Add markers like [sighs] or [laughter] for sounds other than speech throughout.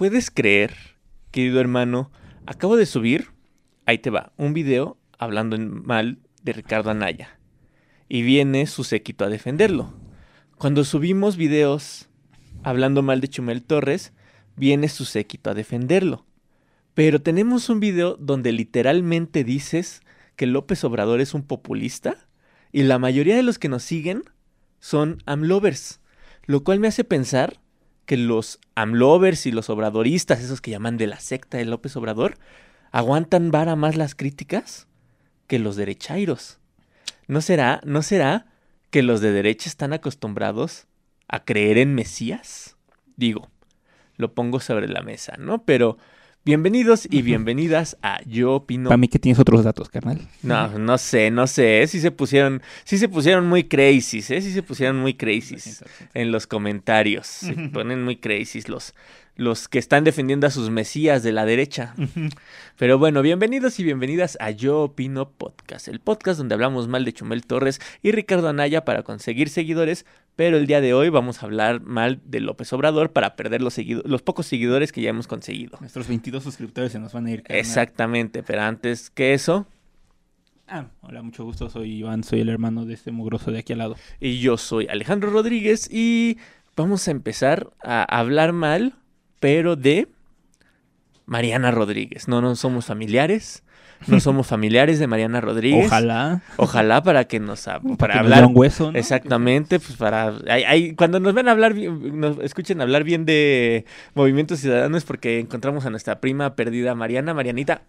¿Puedes creer, querido hermano? Acabo de subir, ahí te va, un video hablando mal de Ricardo Anaya. Y viene su séquito a defenderlo. Cuando subimos videos hablando mal de Chumel Torres, viene su séquito a defenderlo. Pero tenemos un video donde literalmente dices que López Obrador es un populista y la mayoría de los que nos siguen son amlovers, lo cual me hace pensar que los amlovers y los obradoristas, esos que llaman de la secta de López Obrador, aguantan vara más las críticas que los derechairos. ¿No será, no será que los de derecha están acostumbrados a creer en Mesías? Digo, lo pongo sobre la mesa, ¿no? Pero bienvenidos y bienvenidas a Yo Opino. Para mí que tienes otros datos, carnal. No, no sé, no sé. Sí se pusieron, sí se pusieron muy crazy, ¿eh? Sí se pusieron muy crazy en los comentarios. Se ponen muy crazy los, los que están defendiendo a sus mesías de la derecha. Pero bueno, bienvenidos y bienvenidas a Yo Opino Podcast, el podcast donde hablamos mal de Chumel Torres y Ricardo Anaya para conseguir seguidores, pero el día de hoy vamos a hablar mal de López Obrador para perder los, los pocos seguidores que ya hemos conseguido. Nuestros 22 suscriptores se nos van a ir. Exactamente, pero antes que eso... Ah, hola, mucho gusto, soy Iván, soy el hermano de este mugroso de aquí al lado. Y yo soy Alejandro Rodríguez y vamos a empezar a hablar mal pero de Mariana Rodríguez. No, no somos familiares. No [laughs] somos familiares de Mariana Rodríguez. Ojalá. Ojalá para que nos para, hablar. Un hueso, Exactamente, pues para. Hay, cuando nos ven hablar, nos escuchen hablar bien de movimientos ciudadanos, porque encontramos a nuestra prima perdida, Mariana. Marianita,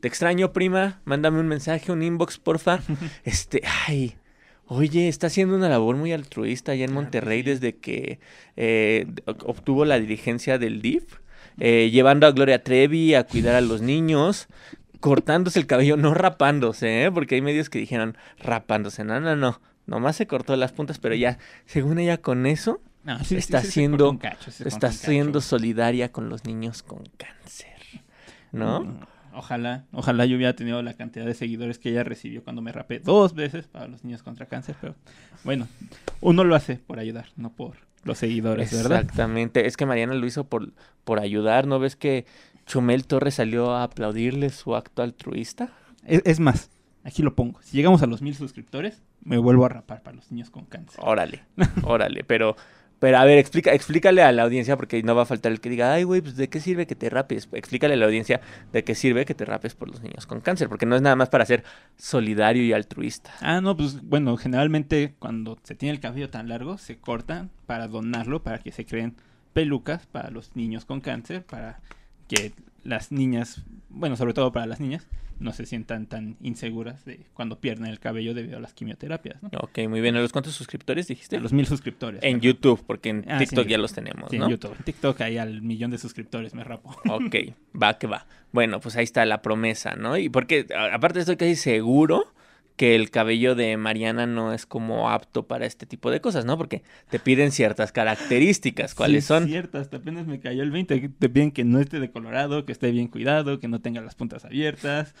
te extraño, prima. Mándame un mensaje, un inbox, porfa. [laughs] Este, ay. Oye, está haciendo una labor muy altruista allá en Monterrey desde que eh, obtuvo la dirigencia del DIF, eh, llevando a Gloria Trevi a cuidar a los niños, cortándose el cabello, no rapándose, ¿eh? porque hay medios que dijeron rapándose. No, no, no. Nomás se cortó las puntas, pero ya, según ella, con eso está siendo, está siendo solidaria con los niños con cáncer. ¿No? Mm. Ojalá, ojalá yo hubiera tenido la cantidad de seguidores que ella recibió cuando me rapé dos veces para los niños contra cáncer, pero bueno, uno lo hace por ayudar, no por los seguidores, ¿verdad? Exactamente, es que Mariana lo hizo por, por ayudar, ¿no ves que Chumel Torres salió a aplaudirle su acto altruista? Es, más, aquí lo pongo, si llegamos a los mil suscriptores, me vuelvo a rapar para los niños con cáncer. Órale, órale, pero pero a ver, explica, explícale a la audiencia, porque no va a faltar el que diga, ay, güey, pues de qué sirve que te rapes. Explícale a la audiencia de qué sirve que te rapes por los niños con cáncer, porque no es nada más para ser solidario y altruista. Ah, no, pues bueno, generalmente cuando se tiene el cabello tan largo, se corta para donarlo, para que se creen pelucas para los niños con cáncer, para que las niñas, bueno, sobre todo para las niñas, no se sientan tan inseguras de cuando pierden el cabello debido a las quimioterapias. ¿no? Ok, muy bien. ¿A los cuántos suscriptores dijiste? A los mil suscriptores. En YouTube, porque en ah, TikTok ya los tenemos, sí, en YouTube. En TikTok hay al millón de suscriptores, me rapo. [laughs] Ok, va que va. Bueno, pues ahí está la promesa, ¿no? Y porque aparte estoy casi seguro que el cabello de Mariana no es como apto para este tipo de cosas, ¿no? Porque te piden ciertas características. ¿Cuáles son? Ciertas, apenas me cayó el 20. Te piden que no esté decolorado, que esté bien cuidado, que no tenga las puntas abiertas,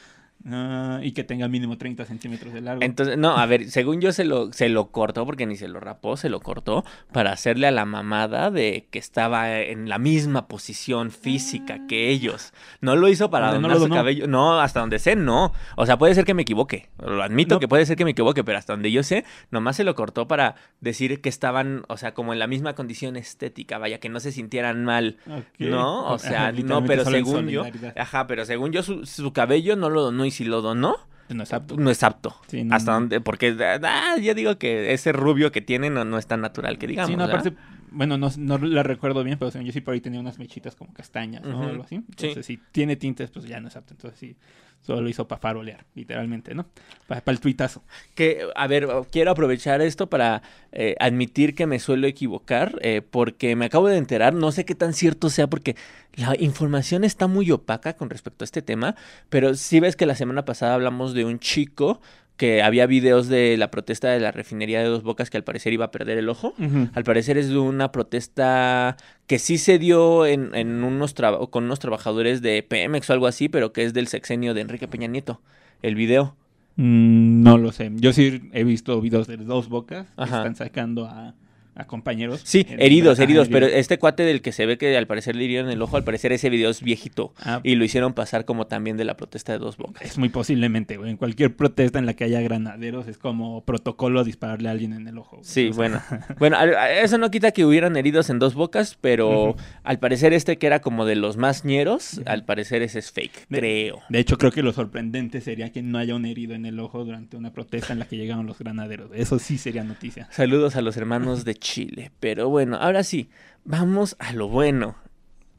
Ah, y que tenga mínimo 30 centímetros de largo. Entonces, no, a ver, según yo se lo, se lo cortó, porque ni se lo rapó, se lo cortó para hacerle a la mamada de que estaba en la misma posición física que ellos. No lo hizo para donar su cabello. No, hasta donde sé, no. O sea, puede ser que me equivoque. Lo admito que puede ser que me equivoque, pero hasta donde yo sé, nomás se lo cortó para decir que estaban, o sea, como en la misma condición estética, vaya, que no se sintieran mal. ¿No? O [laughs] sea, no, pero según yo. Ajá, pero según yo, su, su cabello no lo no si lo donó, no es apto. No es apto. Hasta donde, porque ah, ya digo que ese rubio que tiene no, es tan natural que digamos. Sí, no, aparte, bueno, no, no la recuerdo bien, pero yo sí por ahí tenía unas mechitas como castañas, ¿no? Algo así. Entonces, si tiene tintes, pues ya no es apto. Entonces, sí, solo lo hizo para farolear, literalmente, ¿no? Para, el tuitazo. Que, a ver, quiero aprovechar esto para eh, admitir que me suelo equivocar, eh, porque me acabo de enterar, no sé qué tan cierto sea, porque la información está muy opaca con respecto a este tema, pero sí ves que la semana pasada hablamos de un chico que había videos de la protesta de la refinería de Dos Bocas que al parecer iba a perder el ojo. Al parecer es de una protesta que sí se dio en, en unos con unos trabajadores de Pemex o algo así, pero que es del sexenio de Enrique Peña Nieto, el video. Mm, no lo sé. Yo sí he visto videos de Dos Bocas que están sacando a a compañeros. Sí, heridos, ah, heridos, pero este cuate del que se ve que al parecer le hirieron el ojo, al parecer ese video es viejito Ah, y lo hicieron pasar como también de la protesta de dos bocas. Es muy posiblemente, güey. En cualquier protesta en la que haya granaderos es como protocolo dispararle a alguien en el ojo. güey. Sí, O sea, bueno. [laughs] Bueno, eso no quita que hubieran heridos en dos bocas, pero al parecer este que era como de los más ñeros, al parecer ese es fake, De- creo. De hecho, creo que lo sorprendente sería que no haya un herido en el ojo durante una protesta en la que llegaron los granaderos. Eso sí sería noticia. Saludos a los hermanos de Chile. Pero bueno, ahora sí, vamos a lo bueno.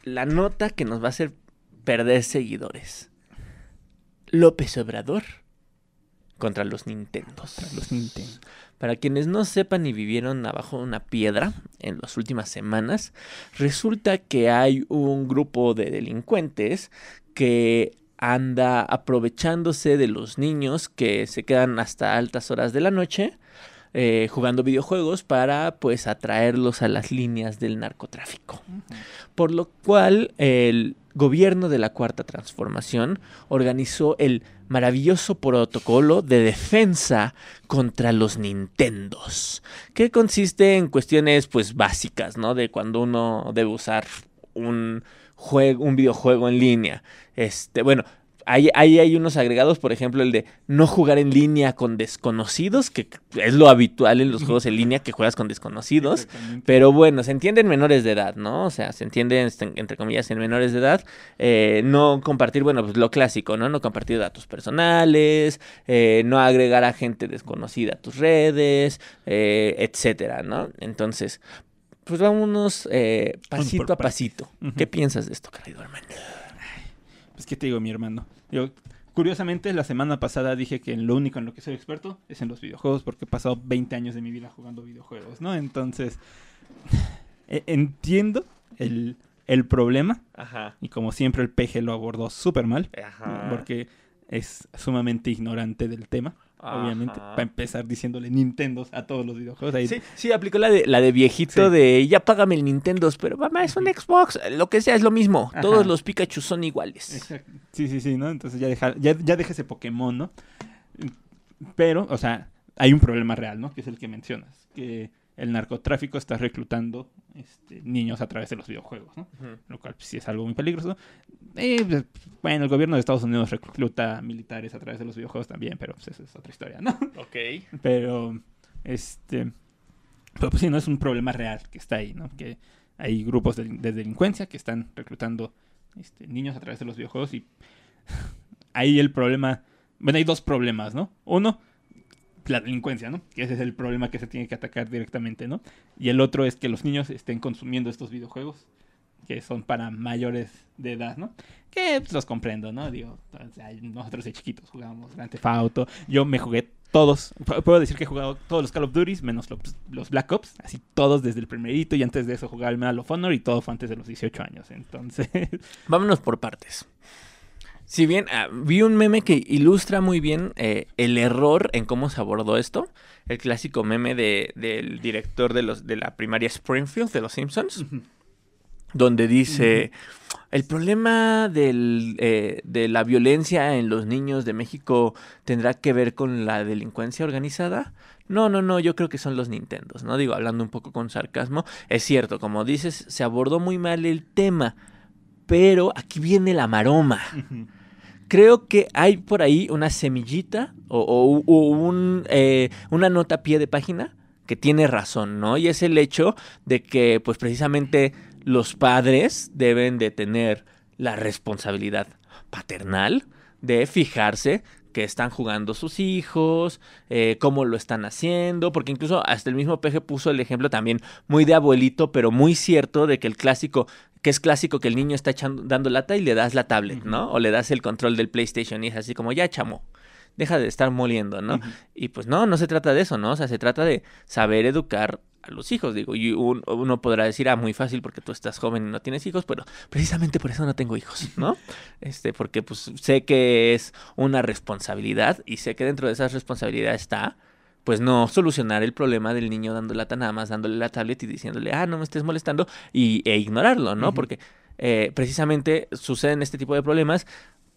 La nota que nos va a hacer perder seguidores. López Obrador contra los Nintendos. Los Nintendo. Para quienes no sepan y vivieron abajo de una piedra en las últimas semanas, resulta que hay un grupo de delincuentes que anda aprovechándose de los niños que se quedan hasta altas horas de la noche eh, jugando videojuegos para pues atraerlos a las líneas del narcotráfico. Por lo cual el gobierno de la Cuarta Transformación organizó el maravilloso protocolo de defensa contra los Nintendos, que consiste en cuestiones pues básicas, ¿no? De cuando uno debe usar un juego, un videojuego en línea. Este, bueno, Ahí, ahí hay unos agregados, por ejemplo, el de no jugar en línea con desconocidos, que es lo habitual en los juegos en línea, que juegas con desconocidos. Pero bueno, se entiende en menores de edad, ¿no? O sea, se entiende, este, entre comillas, en menores de edad. eh, no compartir, bueno, pues lo clásico, ¿no? No compartir datos personales, eh, no agregar a gente desconocida a tus redes, eh, etcétera, ¿no? Entonces, pues vámonos eh, pasito a pasito. ¿Qué piensas de esto, querido hermano? Pues, ¿qué te digo, mi hermano? Yo, curiosamente, la semana pasada dije que lo único en lo que soy experto es en los videojuegos, porque he pasado 20 años de mi vida jugando videojuegos, ¿no? Entonces, e- entiendo el, el problema, Ajá. y como siempre, el peje lo abordó súper mal, Ajá. porque es sumamente ignorante del tema, obviamente. Para empezar diciéndole Nintendo a todos los videojuegos. Ahí, Sí, sí, aplicó la de, la de viejito Sí. de ya págame el Nintendo, pero mamá, es un Xbox, lo que sea es lo mismo. Ajá. Todos los Pikachu son iguales. Exacto. Sí, sí, sí, ¿no? Entonces ya deja, ya, ya deja ese Pokémon, ¿no? Pero, o sea, hay un problema real, ¿no? Que es el que mencionas. Que el narcotráfico está reclutando este, niños a través de los videojuegos, ¿no? Lo cual pues, sí es algo muy peligroso. Pues, bueno, el gobierno de Estados Unidos recluta militares a través de los videojuegos también, pero pues esa es otra historia, ¿no? [laughs] Ok. Pero, este. Pero pues sí, no es un problema real que está ahí, ¿no? Que hay grupos de, de delincuencia que están reclutando este, niños a través de los videojuegos y [laughs] ahí el problema. Bueno, hay dos problemas, ¿no? Uno, la delincuencia, ¿no? Que ese es el problema que se tiene que atacar directamente, ¿no? Y el otro es que los niños estén consumiendo estos videojuegos que son para mayores de edad, ¿no? Que pues, los comprendo, ¿no? Digo, sea, nosotros de chiquitos jugábamos Grand Theft Auto. Yo me jugué todos, pu- puedo decir que he jugado todos los Call of Duty, menos los, los Black Ops, así todos desde el primerito y antes de eso jugaba el Medal of Honor y todo fue antes de los 18 años. Entonces, Vámonos por partes. Si bien ah, vi un meme que ilustra muy bien eh, el error en cómo se abordó esto, el clásico meme de- del director de, los, de la primaria Springfield de Los Simpsons, donde dice, el problema del, eh, de la violencia en los niños de México tendrá que ver con la delincuencia organizada. No, no, no, yo creo que son los Nintendos, ¿no? Digo, hablando un poco con sarcasmo, es cierto, como dices, se abordó muy mal el tema, pero aquí viene la maroma. Creo que hay por ahí una semillita o, o- o un, eh, una nota a pie de página que tiene razón, ¿no? Y es el hecho de que, pues precisamente, los padres deben de tener la responsabilidad paternal de fijarse que están jugando sus hijos, eh, cómo lo están haciendo, porque incluso hasta el mismo Peje puso el ejemplo también muy de abuelito, pero muy cierto de que el clásico, que es clásico que el niño está echando, dando lata y le das la tablet, ¿no? O le das el control del PlayStation y es así como, ya chamo, deja de estar moliendo, ¿no? Y pues no, no se trata de eso, ¿no? O sea, se trata de saber educar a los hijos, digo, y un- uno podrá decir, ah, muy fácil porque tú estás joven y no tienes hijos, pero precisamente por eso no tengo hijos, ¿no? [laughs] Este, porque pues sé que es una responsabilidad y sé que dentro de esa responsabilidad está, pues no solucionar el problema del niño dando lata nada más, dándole la tablet y diciéndole, ah, no me estés molestando, y, e ignorarlo, ¿no? Porque eh, precisamente suceden este tipo de problemas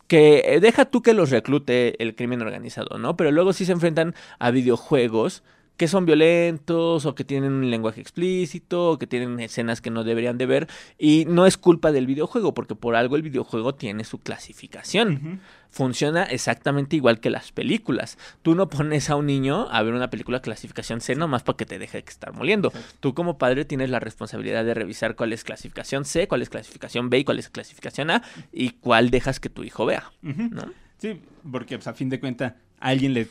que eh, deja tú que los reclute el crimen organizado, ¿no? Pero luego sí se enfrentan a videojuegos que son violentos o que tienen un lenguaje explícito o que tienen escenas que no deberían de ver y no es culpa del videojuego porque por algo el videojuego tiene su clasificación. Funciona exactamente igual que las películas. Tú no pones a un niño a ver una película clasificación C nomás para que te deje que estar moliendo. Exacto. Tú como padre tienes la responsabilidad de revisar cuál es clasificación C, cuál es clasificación B y cuál es clasificación A y cuál dejas que tu hijo vea. Sí, porque pues, a fin de cuentas, alguien le...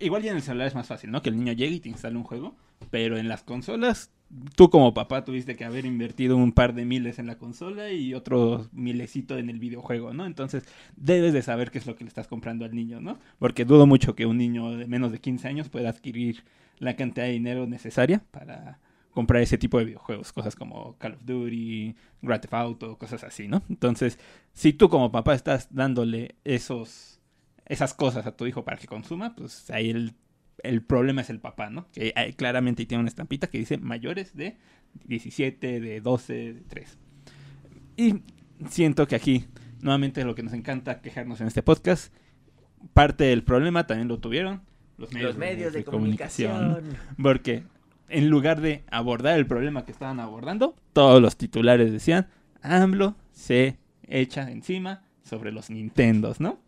Igual ya en el celular es más fácil, ¿no? Que el niño llegue y te instale un juego, pero en las consolas, tú como papá tuviste que haber invertido un par de miles en la consola y otro milecito en el videojuego, ¿no? Entonces, debes de saber qué es lo que le estás comprando al niño, ¿no? Porque dudo mucho que un niño de menos de 15 años pueda adquirir la cantidad de dinero necesaria para comprar ese tipo de videojuegos, cosas como Call of Duty, Grand Theft Auto, cosas así, ¿no? Entonces, si tú como papá estás dándole esos esas cosas a tu hijo para que consuma, pues ahí el, el problema es el papá, ¿no? Que ahí claramente tiene una estampita que dice mayores de 17, de 12, de 3. Y siento que aquí, nuevamente lo que nos encanta quejarnos en este podcast, parte del problema también lo tuvieron los medios, Los medios de, comunicación. Porque en lugar de abordar el problema que estaban abordando, todos los titulares decían, AMLO se echa encima sobre los Nintendos, ¿no?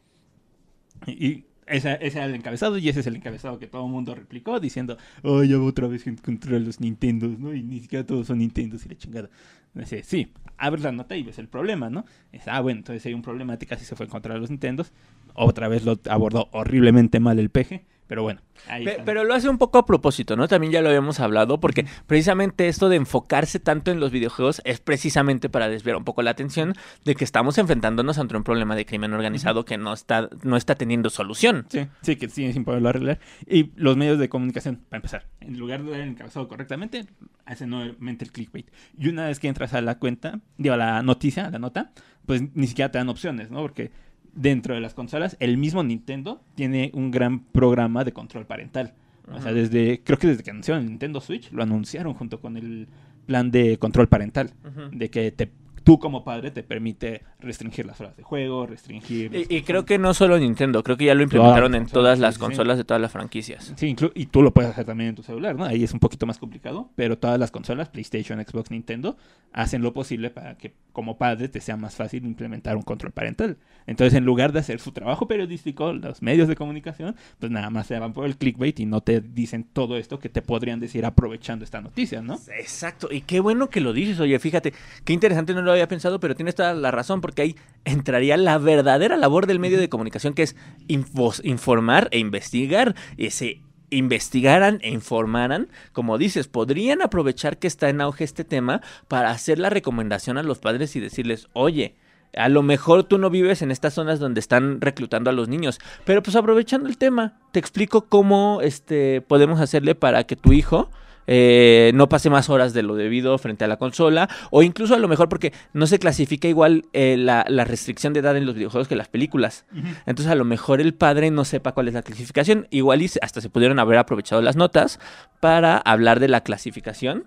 Y, ese, ese era el encabezado y ese es el encabezado que todo el mundo replicó diciendo, oh, ya otra vez contra los Nintendos, ¿no? Y ni siquiera todos son Nintendos y la chingada. Dice, sí, abres la nota y ves el problema, ¿no? Es, ah, bueno, entonces hay un problemática si se fue contra los Nintendos. Otra vez lo abordó horriblemente mal el peje, pero bueno. Ahí Pe-. Pero lo hace un poco a propósito, ¿no? También ya lo habíamos hablado, porque precisamente esto de enfocarse tanto en los videojuegos es precisamente para desviar un poco la atención de que estamos enfrentándonos ante un problema de crimen organizado que no está, no está teniendo solución. Sí, sí, que sí, sin poderlo arreglar. Y los medios de comunicación, para empezar, en lugar de dar el encabezado correctamente, hacen nuevamente el clickbait. Y una vez que entras a la cuenta, digo, a la noticia, a la nota, pues ni siquiera te dan opciones, ¿no? Porque dentro de las consolas, el mismo Nintendo tiene un gran programa de control parental. O sea, desde, creo que desde que anunciaron el Nintendo Switch, lo anunciaron junto con el plan de control parental. De que te, tú como padre te permite restringir las horas de juego, restringir... Y, y creo que no solo Nintendo, creo que ya lo implementaron en todas las consolas de todas las franquicias. Sí, y tú lo puedes hacer también en tu celular, ¿no? Ahí es un poquito más complicado, pero todas las consolas, PlayStation, Xbox, Nintendo, hacen lo posible para que como padre te sea más fácil implementar un control parental. Entonces, en lugar de hacer su trabajo periodístico, los medios de comunicación, pues nada más se van por el clickbait y no te dicen todo esto que te podrían decir aprovechando esta noticia, ¿no? Exacto, y qué bueno que lo dices, oye, fíjate, qué interesante, no lo había pensado, pero tienes toda la razón, porque ahí entraría la verdadera labor del medio de comunicación, que es infos- informar e investigar, y se investigaran e informaran, como dices, podrían aprovechar que está en auge este tema para hacer la recomendación a los padres y decirles, oye, a lo mejor tú no vives en estas zonas donde están reclutando a los niños, pero pues aprovechando el tema, te explico cómo este, podemos hacerle para que tu hijo eh, no pase más horas de lo debido frente a la consola, o incluso a lo mejor porque no se clasifica igual eh, la, la restricción de edad en los videojuegos que las películas. Entonces a lo mejor el padre no sepa cuál es la clasificación, igual y hasta se pudieron haber aprovechado las notas para hablar de la clasificación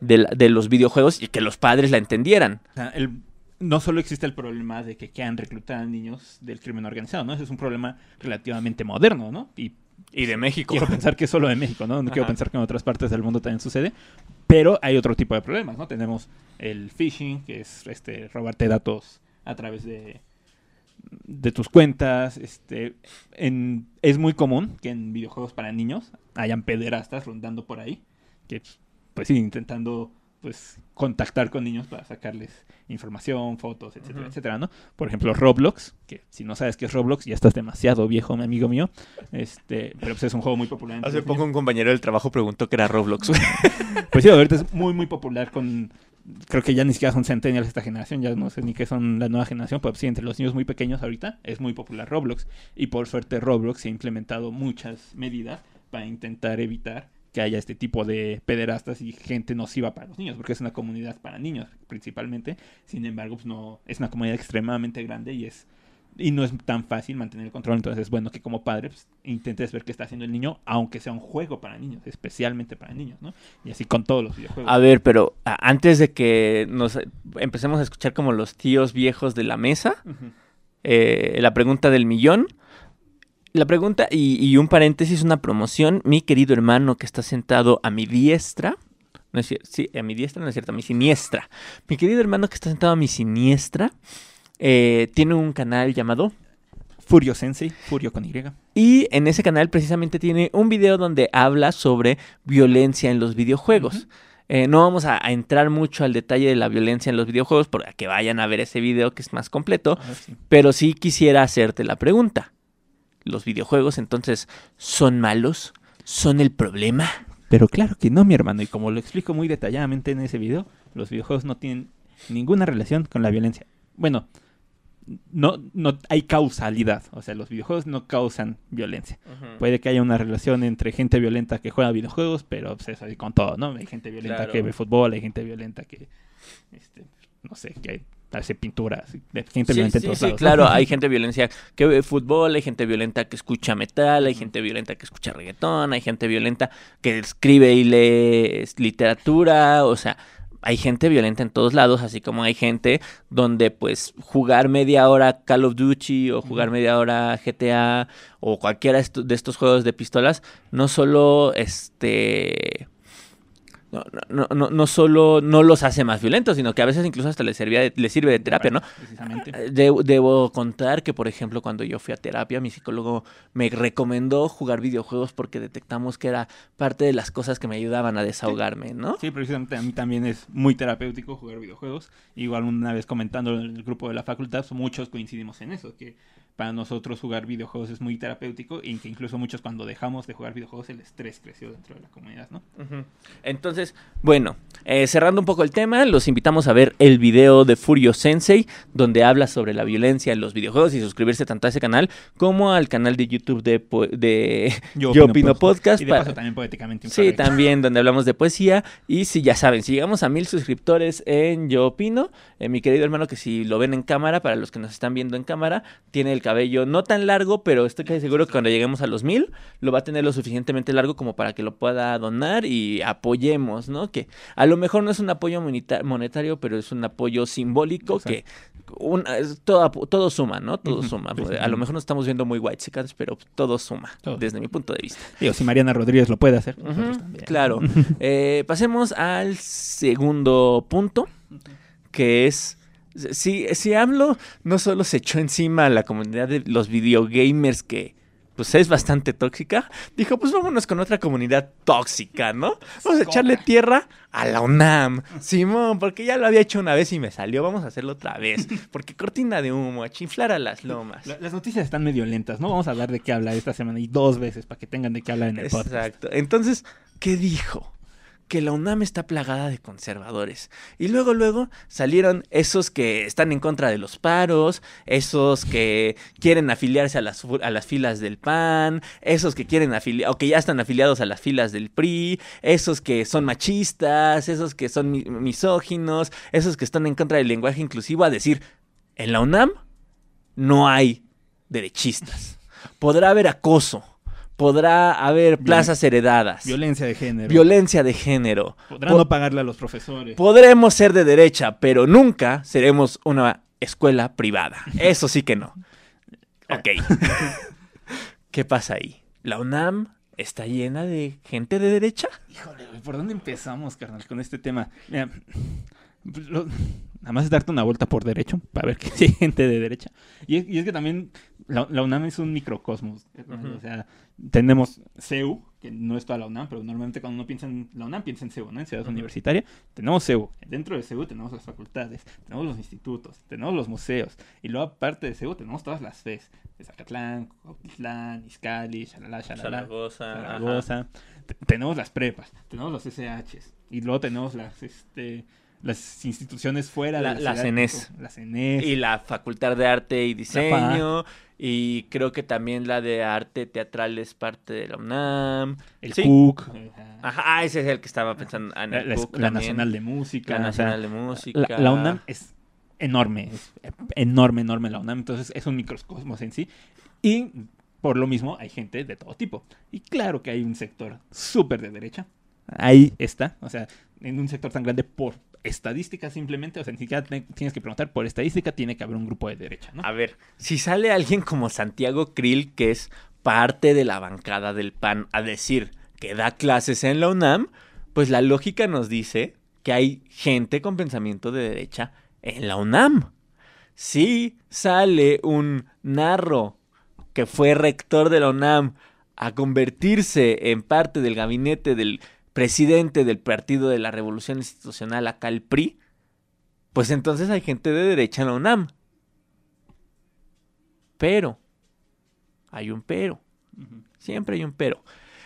de, la- de los videojuegos y que los padres la entendieran. O sea, el- no solo existe el problema de que quieran reclutar a niños del crimen organizado, ¿no? Ese es un problema relativamente moderno, ¿no? Y Y de México. quiero pensar que solo de México, ¿no? No quiero pensar que en otras partes del mundo también sucede. Pero hay otro tipo de problemas, ¿no? Tenemos el phishing, que es este robarte datos a través de, de tus cuentas. Este, en, es muy común que en videojuegos para niños hayan pederastas rondando por ahí. Que, pues sí, intentando pues contactar con niños para sacarles información, fotos, etcétera, etcétera, ¿no? Por ejemplo, Roblox, que si no sabes qué es Roblox, ya estás demasiado viejo, mi amigo mío. Este, pero pues es un juego muy popular. Hace poco niños. un compañero del trabajo preguntó que era Roblox. [laughs] Pues sí, ahorita es muy, muy popular con... Creo que ya ni siquiera son centennials esta generación, ya no sé ni qué son la nueva generación, pero sí, entre los niños muy pequeños ahorita es muy popular Roblox. Y por suerte Roblox se ha implementado muchas medidas para intentar evitar que haya este tipo de pederastas y gente nociva para los niños, porque es una comunidad para niños principalmente. Sin embargo, pues no es una comunidad extremadamente grande y es y no es tan fácil mantener el control. Entonces es bueno que como padre pues, intentes ver qué está haciendo el niño, aunque sea un juego para niños, especialmente para niños, ¿no? Y así con todos los videojuegos. A ver, pero antes de que nos eh, empecemos a escuchar como los tíos viejos de la mesa, eh, la pregunta del millón, La pregunta, y, y un paréntesis, una promoción. Mi querido hermano que está sentado a mi diestra. No es cierto, sí, a mi diestra no es cierto, a mi siniestra. Mi querido hermano que está sentado a mi siniestra eh, tiene un canal llamado Furio Sensei, Furio con Y. Y en ese canal precisamente tiene un video donde habla sobre violencia en los videojuegos. Eh, no vamos a, a entrar mucho al detalle de la violencia en los videojuegos para que vayan a ver ese video que es más completo, ver pero sí quisiera hacerte la pregunta. ¿Los videojuegos entonces son malos? ¿Son el problema? Pero claro que no, mi hermano. Y como lo explico muy detalladamente en ese video, los videojuegos no tienen ninguna relación con la violencia. Bueno, no, no hay causalidad. O sea, los videojuegos no causan violencia. Puede que haya una relación entre gente violenta que juega videojuegos, pero pues, es así con todo, ¿no? Hay gente violenta Claro. que ve fútbol, hay gente violenta que, este, no sé, que hace pinturas, de gente Sí, violenta en todos sí, lados. claro, [laughs] hay gente violencia que ve fútbol, hay gente violenta que escucha metal, hay gente violenta que escucha reggaetón, hay gente violenta que escribe y lee literatura, o sea, hay gente violenta en todos lados, así como hay gente donde pues jugar media hora Call of Duty o jugar media hora GTA o cualquiera de estos juegos de pistolas, no solo este... No, no, no, no solo no los hace más violentos, sino que a veces incluso hasta les, servía de- les sirve de terapia, ¿no? Precisamente. De- debo contar que, por ejemplo, cuando yo fui a terapia, mi psicólogo me recomendó jugar videojuegos porque detectamos que era parte de las cosas que me ayudaban a desahogarme, ¿no? Sí, precisamente a mí también es muy terapéutico jugar videojuegos. Igual una vez comentando en el grupo de la facultad, muchos coincidimos en eso, que para nosotros jugar videojuegos es muy terapéutico y que incluso muchos cuando dejamos de jugar videojuegos el estrés creció dentro de la comunidad, ¿no? Entonces, bueno, eh, cerrando un poco el tema, los invitamos a ver el video de Furio Sensei, donde habla sobre la violencia en los videojuegos y suscribirse tanto a ese canal como al canal de YouTube de, de [laughs] Yo, Opino Podcast. Y de para- paso también poéticamente Sí, también [laughs] donde hablamos de poesía. Y si ya saben, si llegamos a mil suscriptores en Yo Opino, eh, mi querido hermano, que si lo ven en cámara, para los que nos están viendo en cámara, tiene el cabello no tan largo, pero estoy casi seguro que cuando lleguemos a los mil, lo va a tener lo suficientemente largo como para que lo pueda donar y apoyemos, ¿no? Que a lo mejor no es un apoyo moneta- monetario, pero es un apoyo simbólico que un- todo, todo suma, ¿no? Todo suma. A lo mejor nos estamos viendo muy white pero todo suma, Todo desde mi punto de vista. Digo, si Mariana Rodríguez lo puede hacer, también. claro. [laughs] Eh, pasemos al segundo punto, que es... Si, si AMLO no solo se echó encima a la comunidad de los videogamers que pues es bastante tóxica, dijo pues vámonos con otra comunidad tóxica, ¿no? Vamos a echarle tierra a la UNAM, Simón, porque ya lo había hecho una vez y me salió, vamos a hacerlo otra vez, [laughs] porque cortina de humo, a chiflar a las lomas. La- las noticias están medio lentas, ¿no? Vamos a hablar de qué hablar esta semana y dos veces para que tengan de qué hablar en el podcast. Exacto. Entonces, ¿qué dijo? Que la UNAM está plagada de conservadores. Y luego, luego salieron esos que están en contra de los paros, esos que quieren afiliarse a las, filas del PAN, esos que quieren afiliar, o que ya están afiliados a las filas del PRI, esos que son machistas, esos que son mi- misóginos, esos que están en contra del lenguaje inclusivo, a decir, en la UNAM no hay derechistas. Podrá haber acoso, podrá haber plazas heredadas, Violencia de género. violencia de género. Podrán Po- no pagarle a los profesores. Podremos ser de derecha, pero nunca seremos una escuela privada. Eso sí que no. Ok. [laughs] ¿Qué pasa ahí? ¿La UNAM está llena de gente de derecha? Híjole, ¿por dónde empezamos, carnal, con este tema? Mira, pues, lo- nada más es darte una vuelta por derecho para ver que hay gente de derecha. Y es, y es que también la, la UNAM es un microcosmos. O sea, tenemos CEU, que no es toda la UNAM, pero normalmente cuando uno piensa en la UNAM, piensa en CEU, ¿no? En Ciudad. Universitaria. Tenemos CEU. Dentro de CEU tenemos las facultades, tenemos los institutos, tenemos los museos. Y luego, aparte de CEU, tenemos todas las FES. De Zacatlán, Cuautitlán, Izcalli, shalala, shalala. Zaragoza. Zaragoza. Te- Tenemos las prepas, tenemos los SHs y luego tenemos las este las instituciones fuera La- de la CENES. La CENES. Y la Facultad de Arte y Diseño. Y creo que también la de Arte Teatral es parte de la UNAM. el Sí. CUC. Ajá, ese es el que estaba pensando. ah, en La, el la- Cook. Nacional de Música. La Nacional de Música. la, la UNAM es enorme, es enorme, enorme la UNAM, entonces es un microcosmos en sí. Y por lo mismo hay gente de todo tipo. Y claro que hay un sector súper de derecha. Ahí está, o sea, en un sector tan grande por estadística simplemente, o sea, ni siquiera tienes que preguntar, por estadística tiene que haber un grupo de derecha, ¿no? A ver, si sale alguien como Santiago Krill, que es parte de la bancada del PAN a decir que da clases en la UNAM, pues la lógica nos dice que hay gente con pensamiento de derecha en la UNAM. Si sale un narro que fue rector de la UNAM a convertirse en parte del gabinete del presidente del Partido de la Revolución Institucional, acá el PRI, pues entonces hay gente de derecha en la UNAM. Pero, hay un pero. Siempre hay un pero.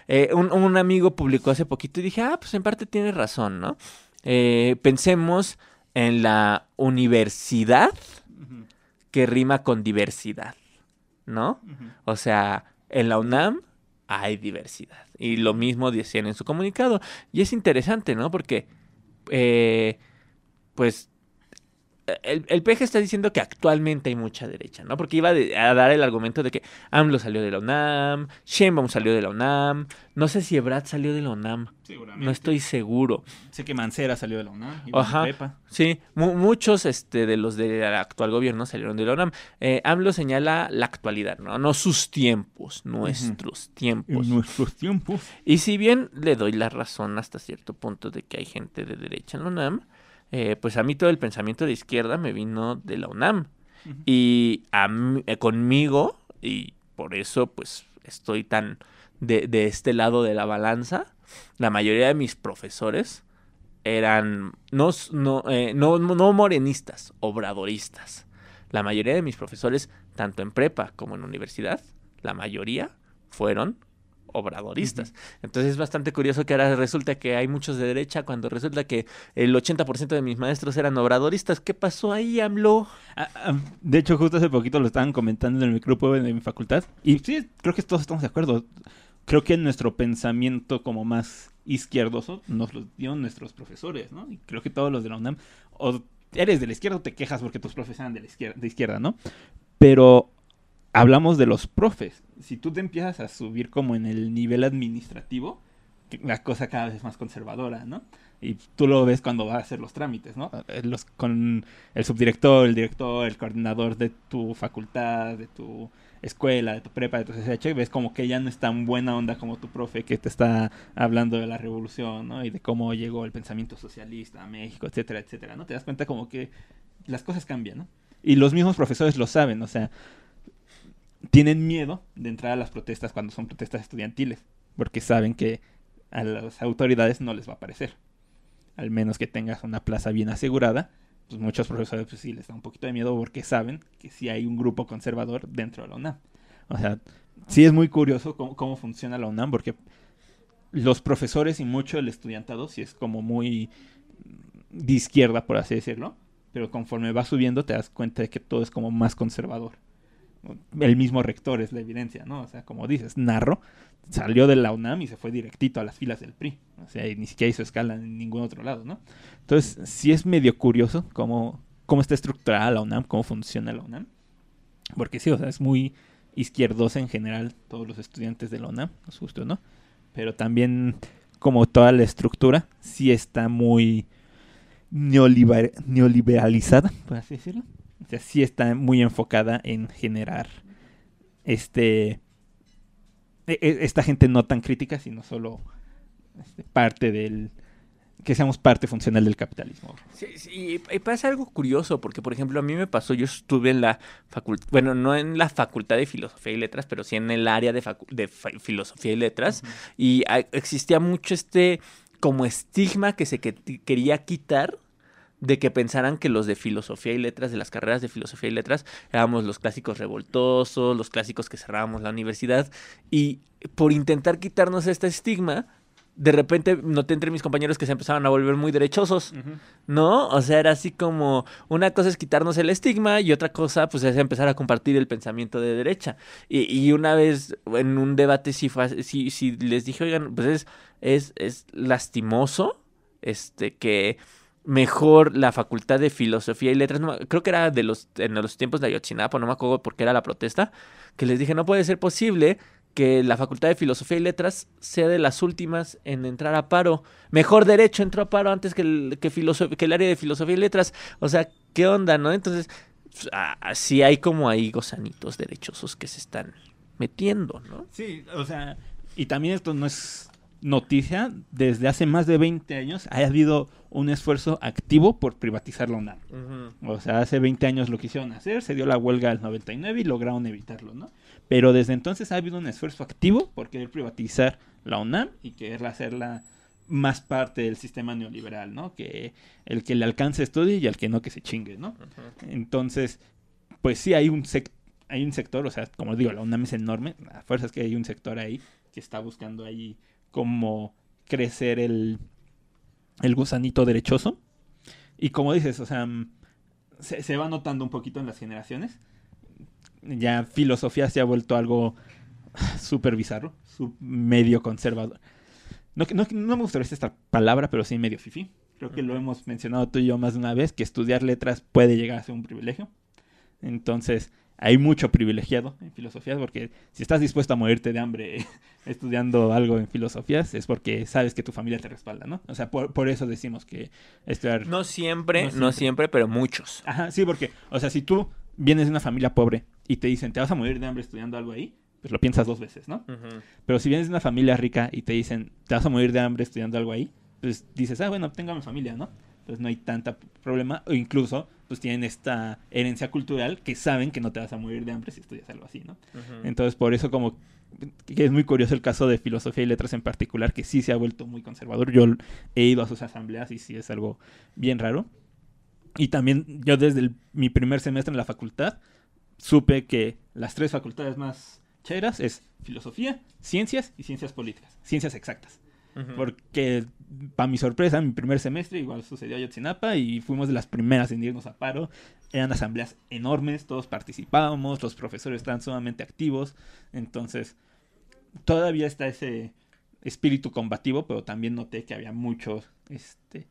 Eh, un, amigo publicó hace poquito y dije, ah, pues en parte tiene razón, ¿no? Eh, pensemos en la universidad que rima con diversidad, ¿no? O sea, en la UNAM hay diversidad. Y lo mismo decían en su comunicado. Y es interesante, ¿no? Porque, eh, pues, el, el peje está diciendo que actualmente hay mucha derecha, ¿no? Porque iba a dar el argumento de que AMLO salió de la UNAM, Sheinbaum salió de la UNAM, no sé si Ebrad salió de la UNAM, Seguramente. no estoy seguro. Sé que Mancera salió de la UNAM, Ajá, sí, muchos este, de los del actual gobierno salieron de la UNAM. Eh, AMLO señala la actualidad, ¿no? No sus tiempos, nuestros tiempos. Nuestros tiempos. Y si bien le doy la razón hasta cierto punto de que hay gente de derecha en la UNAM, eh, pues a mí todo el pensamiento de izquierda me vino de la UNAM. Y a eh, conmigo, y por eso pues estoy tan de, este lado de la balanza, la mayoría de mis profesores eran no, no, eh, no, no morenistas, obradoristas. La mayoría de mis profesores, tanto en prepa como en universidad, la mayoría fueron obradoristas. Entonces es bastante curioso que ahora resulta que hay muchos de derecha cuando resulta que el 80% de mis maestros eran obradoristas. ¿Qué pasó ahí, AMLO? Ah, ah, de hecho, justo hace poquito lo estaban comentando en el grupo de mi facultad. Y sí, creo que todos estamos de acuerdo. Creo que nuestro pensamiento como más izquierdoso nos lo dieron nuestros profesores, ¿no? Y creo que todos los de la UNAM, o eres de la izquierda o te quejas porque tus profes eran de la izquierda, de izquierda ¿no? Pero hablamos de los profes. Si tú te empiezas a subir como en el nivel administrativo, la cosa cada vez es más conservadora, ¿no? Y tú lo ves cuando vas a hacer los trámites, ¿no? Eh, los, con el subdirector, el director, el coordinador de tu facultad, de tu escuela, de tu prepa, de tu CCH, ves como que ya no es tan buena onda como tu profe que te está hablando de la revolución, ¿no? Y de cómo llegó el pensamiento socialista a México, etcétera, etcétera, ¿no? Te das cuenta como que las cosas cambian, ¿no? Y los mismos profesores lo saben, o sea, tienen miedo de entrar a las protestas cuando son protestas estudiantiles, porque saben que a las autoridades no les va a parecer. Al menos que tengas una plaza bien asegurada, pues muchos profesores pues sí les da un poquito de miedo porque saben que sí hay un grupo conservador dentro de la UNAM. O sea, sí es muy curioso cómo, cómo funciona la UNAM porque los profesores y mucho el estudiantado sí es como muy de izquierda, por así decirlo, pero conforme va subiendo te das cuenta de que todo es como más conservador el mismo rector es la evidencia, ¿no? O sea, como dices, Narro salió de la UNAM y se fue directito a las filas del PRI. O sea, y ni siquiera hizo escala en ningún otro lado, ¿no? Entonces, sí es medio curioso cómo, cómo está estructurada la UNAM, cómo funciona la UNAM. Porque sí, o sea, es muy izquierdosa en general todos los estudiantes de la UNAM, es justo, ¿no? Pero también, como toda la estructura, sí está muy neoliberalizada, por así decirlo. Sea, sí está muy enfocada en generar este e, e, esta gente no tan crítica, sino solo este, parte del que seamos parte funcional del capitalismo. Sí, sí, y pasa algo curioso, porque por ejemplo a mí me pasó, yo estuve en la facultad, bueno, no en la facultad de filosofía y letras, pero sí en el área de, de filosofía y letras, y existía mucho este como estigma que se quería quitar de que pensaran que los de filosofía y letras, de las carreras de filosofía y letras, éramos los clásicos revoltosos, los clásicos que cerrábamos la universidad. Y por intentar quitarnos este estigma, de repente noté entre mis compañeros que se empezaban a volver muy derechosos, ¿no? O sea, era así como, una cosa es quitarnos el estigma y otra cosa, pues es empezar a compartir el pensamiento de derecha. Y, una vez en un debate sí, sí, les dije, oigan, pues es, es, es lastimoso, este, que mejor la facultad de filosofía y letras, creo que era de los, en los tiempos de Ayotzinapa, no me acuerdo porque era la protesta, que les dije, no puede ser posible que la facultad de filosofía y letras sea de las últimas en entrar a paro. Mejor derecho entró a paro antes que el, que, que el área de filosofía y letras. O sea, ¿qué onda, no? Entonces, así hay como ahí gozanitos derechosos que se están metiendo, ¿no? Sí, o sea, y también esto no es noticia, desde hace más de 20 años ha habido un esfuerzo activo por privatizar la UNAM. O sea, hace 20 años lo quisieron hacer, se dio la huelga del 99 y lograron evitarlo, ¿no? Pero desde entonces ha habido un esfuerzo activo por querer privatizar la UNAM y querer hacerla más parte del sistema neoliberal, ¿no? Que el que le alcance estudie y al que no que se chingue, ¿no? Entonces, pues sí hay un hay un sector, o sea, como digo, la UNAM es enorme, a fuerzas que hay un sector ahí que está buscando ahí cómo crecer el, el gusanito derechoso. Y como dices, o sea, se, se, va notando un poquito en las generaciones. Ya filosofía se ha vuelto algo [sighs] súper bizarro, medio conservador. No, no, no me gustaría esta palabra, pero sí medio fifi. Creo que lo hemos mencionado tú y yo más de una vez, que estudiar letras puede llegar a ser un privilegio. Entonces, hay mucho privilegiado en filosofías porque si estás dispuesto a morirte de hambre [laughs] estudiando algo en filosofías es porque sabes que tu familia te respalda, ¿no? O sea, por, eso decimos que estudiar... No siempre, no siempre, pero muchos. Ajá, sí, porque, o sea, si tú vienes de una familia pobre y te dicen, te vas a morir de hambre estudiando algo ahí, pues lo piensas dos veces, ¿no? Pero si vienes de una familia rica y te dicen, te vas a morir de hambre estudiando algo ahí, pues dices, ah, bueno, tengo a mi familia, ¿no? Pues no hay tanta problema, o incluso pues tienen esta herencia cultural que saben que no te vas a morir de hambre si estudias algo así, ¿no? Entonces, por eso como que es muy curioso el caso de filosofía y letras en particular, que sí se ha vuelto muy conservador. Yo he ido a sus asambleas y sí es algo bien raro. Y también yo desde mi primer semestre en la facultad supe que las tres facultades más cheras es filosofía, ciencias y ciencias políticas, ciencias exactas. Porque, para mi sorpresa, en mi primer semestre igual sucedió a Yotzinapa y fuimos de las primeras en irnos a paro. Eran asambleas enormes, todos participábamos, los profesores estaban sumamente activos. Entonces, todavía está ese espíritu combativo, pero también noté que había muchos este,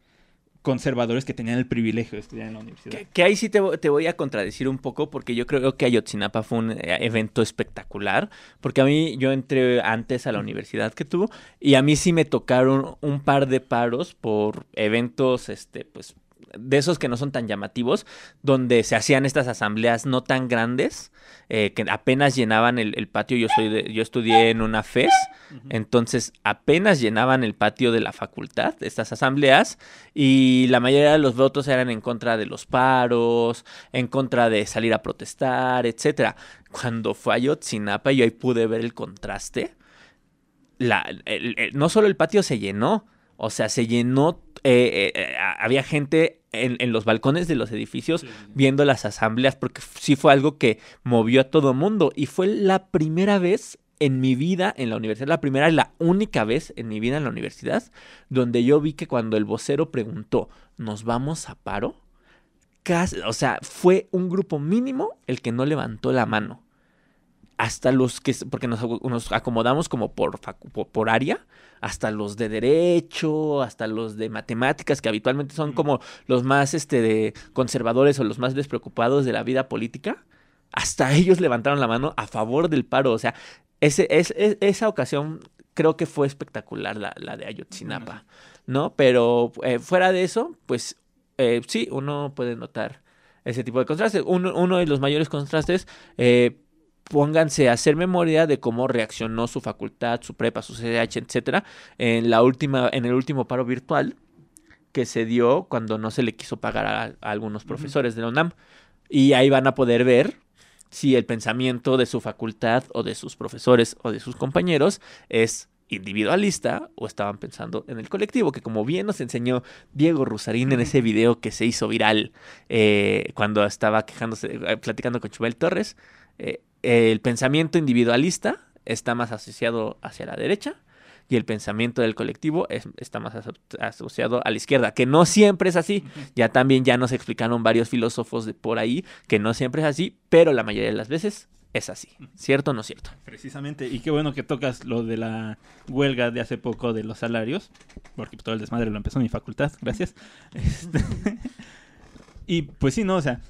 conservadores que tenían el privilegio de estudiar en la universidad. Que, ahí sí te, voy a contradecir un poco porque yo creo que Ayotzinapa fue un eh, evento espectacular, porque a mí yo entré antes a la universidad que tú y a mí sí me tocaron un par de paros por eventos, este, pues de esos que no son tan llamativos, donde se hacían estas asambleas no tan grandes, eh, que apenas llenaban el, patio. Yo soy de, yo estudié en una FES, entonces apenas llenaban el patio de la facultad, estas asambleas, y la mayoría de los votos eran en contra de los paros, en contra de salir a protestar, etcétera. Cuando fue a Yotzinapa, yo ahí pude ver el contraste. La, no solo el patio se llenó, o sea, se llenó, eh, eh, había gente en, los balcones de los edificios viendo las asambleas, porque sí fue algo que movió a todo mundo. Y fue la primera vez en mi vida en la universidad, la primera y la única vez en mi vida en la universidad, donde yo vi que cuando el vocero preguntó, ¿nos vamos a paro? o sea, fue un grupo mínimo el que no levantó la mano. Hasta los que, porque nos, nos acomodamos como por, por, por área, hasta los de derecho, hasta los de matemáticas, que habitualmente son como los más este, de conservadores o los más despreocupados de la vida política, hasta [laughs] ellos levantaron la mano a favor del paro. O sea, ese, es, esa ocasión creo que fue espectacular la, la de Ayotzinapa, ¿no? Pero eh, fuera de eso, pues eh, sí, uno puede notar ese tipo de contrastes. Uno, uno de los mayores contrastes, eh, pónganse a hacer memoria de cómo reaccionó su facultad, su prepa, su CDH, etcétera, en la última, en el último paro virtual que se dio cuando no se le quiso pagar a, algunos profesores de la UNAM. Y ahí van a poder ver si el pensamiento de su facultad o de sus profesores o de sus compañeros es individualista o estaban pensando en el colectivo, que como bien nos enseñó Diego Rusarín en ese video que se hizo viral eh, cuando estaba quejándose, eh, platicando con Chubel Torres, eh, el pensamiento individualista está más asociado hacia la derecha y el pensamiento del colectivo está más asociado a la izquierda, que no siempre es así. Ya también ya nos explicaron varios filósofos de por ahí que no siempre es así, pero la mayoría de las veces es así. ¿Cierto o no cierto? Precisamente, y qué bueno que tocas lo de la huelga de hace poco de los salarios, porque todo el desmadre lo empezó en mi facultad, gracias. [laughs] Este, [laughs] y pues sí, no, o sea,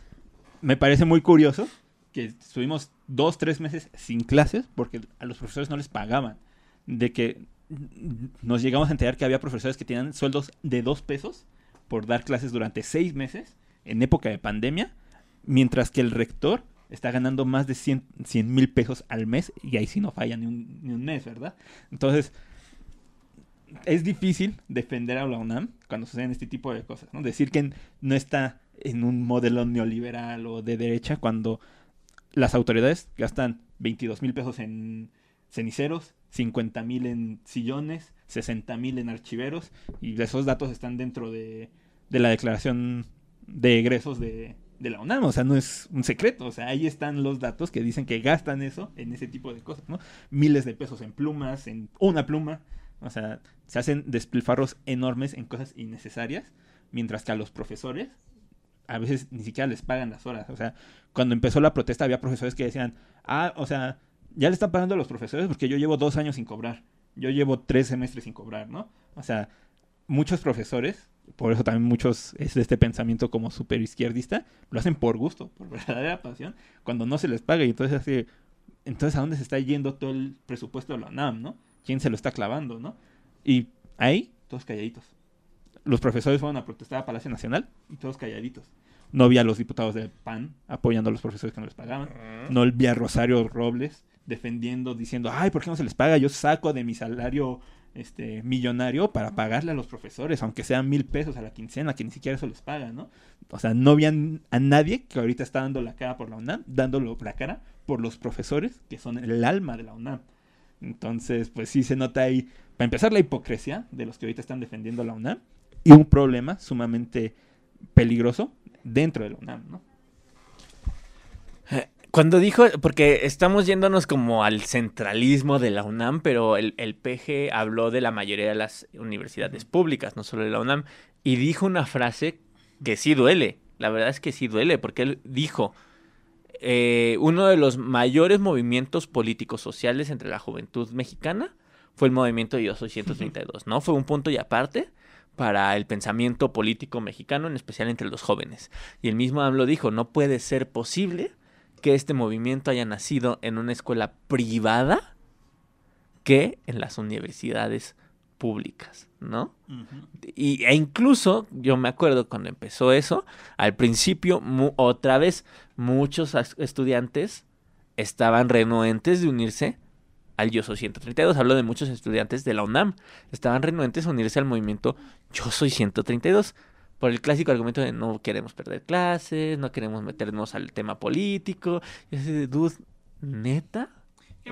me parece muy curioso que estuvimos dos, tres meses sin clases porque a los profesores no les pagaban. De que nos llegamos a enterar que había profesores que tenían sueldos de dos pesos por dar clases durante seis meses en época de pandemia, mientras que el rector está ganando más de 100 mil pesos al mes y ahí sí no falla ni un, ni un mes, ¿verdad? Entonces, es difícil defender a la UNAM cuando suceden este tipo de cosas, ¿no? Decir que no está en un modelo neoliberal o de derecha cuando las autoridades gastan 22 mil pesos en ceniceros, 50 mil en sillones, 60 mil en archiveros y esos datos están dentro de, de la declaración de egresos de, de la UNAM, o sea, no es un secreto, o sea, ahí están los datos que dicen que gastan eso en ese tipo de cosas, ¿no? Miles de pesos en plumas, en una pluma, o sea, se hacen despilfarros enormes en cosas innecesarias, mientras que a los profesores a veces ni siquiera les pagan las horas, o sea, cuando empezó la protesta había profesores que decían, ah, o sea, ya le están pagando a los profesores porque yo llevo dos años sin cobrar, yo llevo tres semestres sin cobrar, ¿no? O sea, muchos profesores por eso también muchos es de este pensamiento como super izquierdista, lo hacen por gusto, por [laughs] verdadera pasión, cuando no se les paga y entonces así, entonces a dónde se está yendo todo el presupuesto de la UNAM, ¿no? ¿Quién se lo está clavando, no? Y ahí, todos calladitos. Los profesores fueron a protestar a Palacio Nacional y todos calladitos. No vi a los diputados del PAN apoyando a los profesores que no les pagaban. No vi a Rosario Robles defendiendo, diciendo, ay, ¿por qué no se les paga? Yo saco de mi salario este, millonario para pagarle a los profesores, aunque sean mil pesos a la quincena, que ni siquiera eso les paga, ¿no? O sea, no vean a nadie que ahorita está dando la cara por la UNAM, dándolo la cara por los profesores, que son el alma de la UNAM. Entonces, pues sí se nota ahí, para empezar, la hipocresía de los que ahorita están defendiendo la UNAM y un problema sumamente peligroso dentro de la UNAM, ¿no? Cuando dijo, porque estamos yéndonos como al centralismo de la UNAM, pero el, el, PG habló de la mayoría de las universidades públicas, no solo de la UNAM, y dijo una frase que sí duele. La verdad es que sí duele, porque él dijo, eh, uno de los mayores movimientos políticos sociales entre la juventud mexicana fue el movimiento Soy 132, ¿no? Fue un punto y aparte para el pensamiento político mexicano, en especial entre los jóvenes. Y el mismo AMLO dijo, no puede ser posible que este movimiento haya nacido en una escuela privada que en las universidades públicas, ¿no? y, e incluso yo me acuerdo cuando empezó eso, al principio otra vez muchos estudiantes estaban renuentes de unirse al Yo Soy 132. Hablo de muchos estudiantes de la UNAM. Estaban renuentes a unirse al movimiento Yo Soy 132 por el clásico argumento de no queremos perder clases, no queremos meternos al tema político. Y de, dude, ¿neta?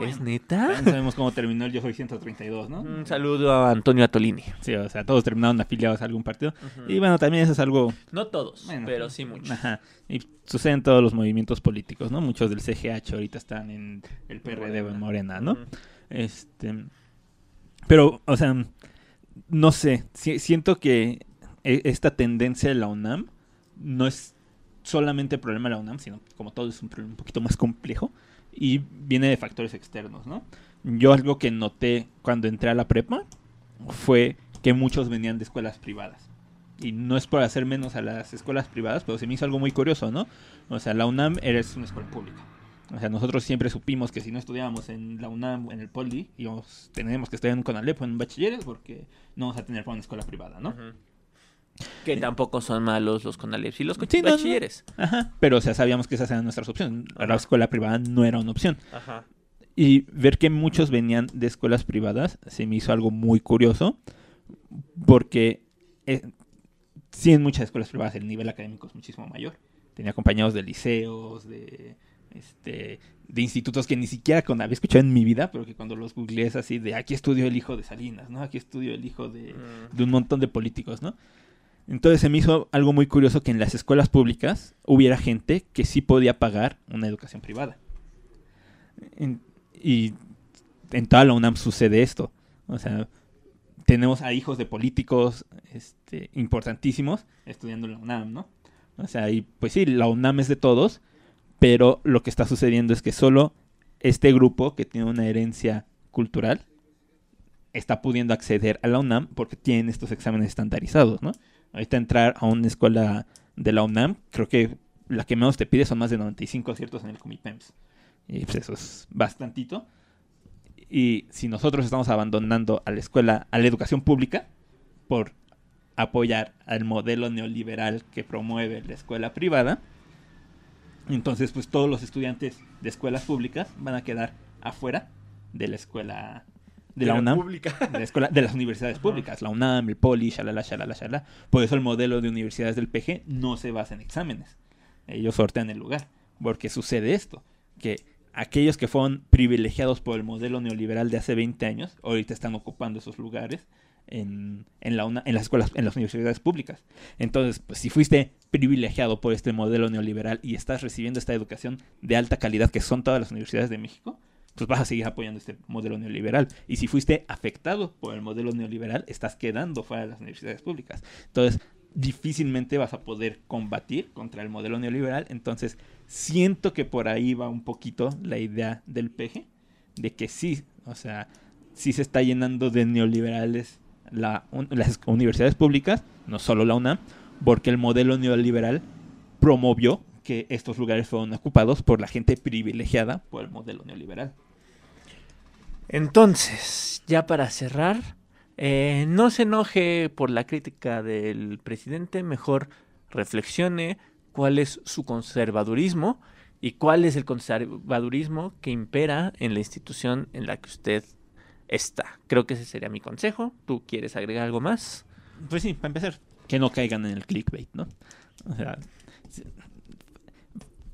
¿Es neta? sabemos cómo terminó el Yo Soy 132, ¿no? Un saludo a Antonio Atolini. Sí, o sea, todos terminaron afiliados a algún partido. Y bueno, también eso es algo... No todos, pero sí muchos. Ajá. Y sucede en todos los movimientos políticos, ¿no? Muchos del CGH ahorita están en el PRD o en Morena, ¿no? Este... Pero, o sea, no sé, siento que e, esta tendencia de la UNAM no es solamente problema de la UNAM, sino como todo es un problema un poquito más complejo y viene de factores externos, ¿no? Yo algo que noté cuando entré a la prepa fue que muchos venían de escuelas privadas. Y no es por hacer menos a las escuelas privadas, pero se me hizo algo muy curioso, ¿no? O sea, la UNAM eres una escuela pública. O sea, nosotros siempre supimos que si no estudiábamos en la UNAM, en el Poli, íbamos, tenemos que estudiar en Conalep o en bachilleres porque no vamos a tener para una escuela privada, ¿no? Que tampoco son malos los CONALEPs y los sí, bachilleres. Ajá. Pero, o sea, sabíamos que esas eran nuestras opciones. La escuela privada no era una opción. Ajá. Y ver que muchos venían de escuelas privadas se me hizo algo muy curioso. Porque eh, sí, en muchas escuelas privadas el nivel académico es muchísimo mayor. Tenía acompañados de liceos, de este de institutos que ni siquiera con había escuchado en mi vida, pero que cuando los googleé es así de aquí estudió el hijo de Salinas, ¿no? Aquí estudió el hijo de, mm. de un montón de políticos, ¿no? Entonces se me hizo algo muy curioso que en las escuelas públicas hubiera gente que sí podía pagar una educación privada. y en toda la UNAM sucede esto. O sea, tenemos a hijos de políticos este, importantísimos estudiando en la UNAM, ¿no? O sea, y pues sí, la UNAM es de todos, pero lo que está sucediendo es que solo este grupo que tiene una herencia cultural está pudiendo acceder a la UNAM porque tienen estos exámenes estandarizados, ¿no? Ahorita entrar a una escuela de la UNAM, creo que la que menos te pide son más de 95 aciertos en el Comipems. Y pues eso es bastantito. Y si nosotros estamos abandonando a la escuela, a la educación pública, por apoyar al modelo neoliberal que promueve la escuela privada, Entonces, pues todos los estudiantes de escuelas públicas van a quedar afuera de la escuela de, la, UNAM, pública. de, la escuela, de las universidades públicas, la UNAM, el Poli, shalala, shalala, shalala. Por eso el modelo de universidades del PG no se basa en exámenes. Ellos sortean el lugar. Porque sucede esto, que aquellos que fueron privilegiados por el modelo neoliberal de hace 20 años, ahorita están ocupando esos lugares en, en, la en las escuelas, en las universidades públicas. Entonces, pues si fuiste privilegiado por este modelo neoliberal y estás recibiendo esta educación de alta calidad que son todas las universidades de México, pues vas a seguir apoyando este modelo neoliberal. Y si fuiste afectado por el modelo neoliberal, estás quedando fuera de las universidades públicas. Entonces, difícilmente vas a poder combatir contra el modelo neoliberal. Entonces, siento que por ahí va un poquito la idea del PG, de que sí, o sea, sí se está llenando de neoliberales la, las universidades públicas, no solo la UNAM, porque el modelo neoliberal promovió que estos lugares fueron ocupados por la gente privilegiada por el modelo neoliberal. Entonces, ya para cerrar, eh, no se enoje por la crítica del presidente, mejor reflexione cuál es su conservadurismo y cuál es el conservadurismo que impera en la institución en la que usted está. Creo que ese sería mi consejo. ¿Tú quieres agregar algo más? Pues sí, para empezar, que no caigan en el clickbait, ¿no? O sea,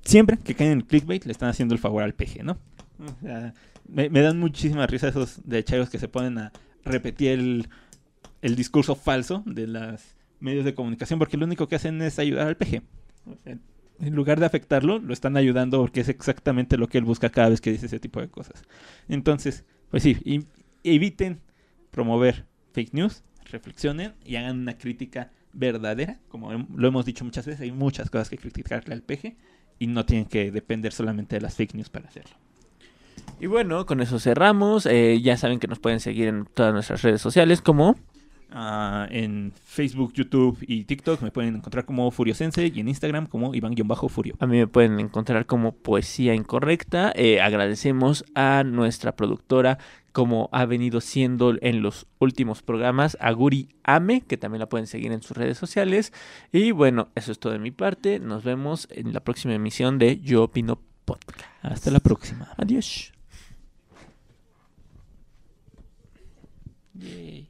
siempre que caen en el clickbait le están haciendo el favor al PG, ¿no? O sea, me, dan muchísimas risas esos de chayos que se ponen a repetir el, el, discurso falso de los medios de comunicación porque lo único que hacen es ayudar al PG. En lugar de afectarlo, lo están ayudando porque es exactamente lo que él busca cada vez que dice ese tipo de cosas. Entonces, pues sí, eviten promover fake news, reflexionen y hagan una crítica verdadera. Como lo hemos dicho muchas veces, hay muchas cosas que criticarle al PG y no tienen que depender solamente de las fake news para hacerlo. Y bueno, con eso cerramos. Eh, ya saben que nos pueden seguir en todas nuestras redes sociales como... Uh, en Facebook, YouTube y TikTok me pueden encontrar como Furiosense y en Instagram como Iván-Furio. A mí me pueden encontrar como Poesía Incorrecta. Eh, agradecemos a nuestra productora como ha venido siendo en los últimos programas, Aguri Ame, que también la pueden seguir en sus redes sociales. Y bueno, eso es todo de mi parte. Nos vemos en la próxima emisión de Yo Opino Podcast. Hasta la próxima. Adiós. Yay.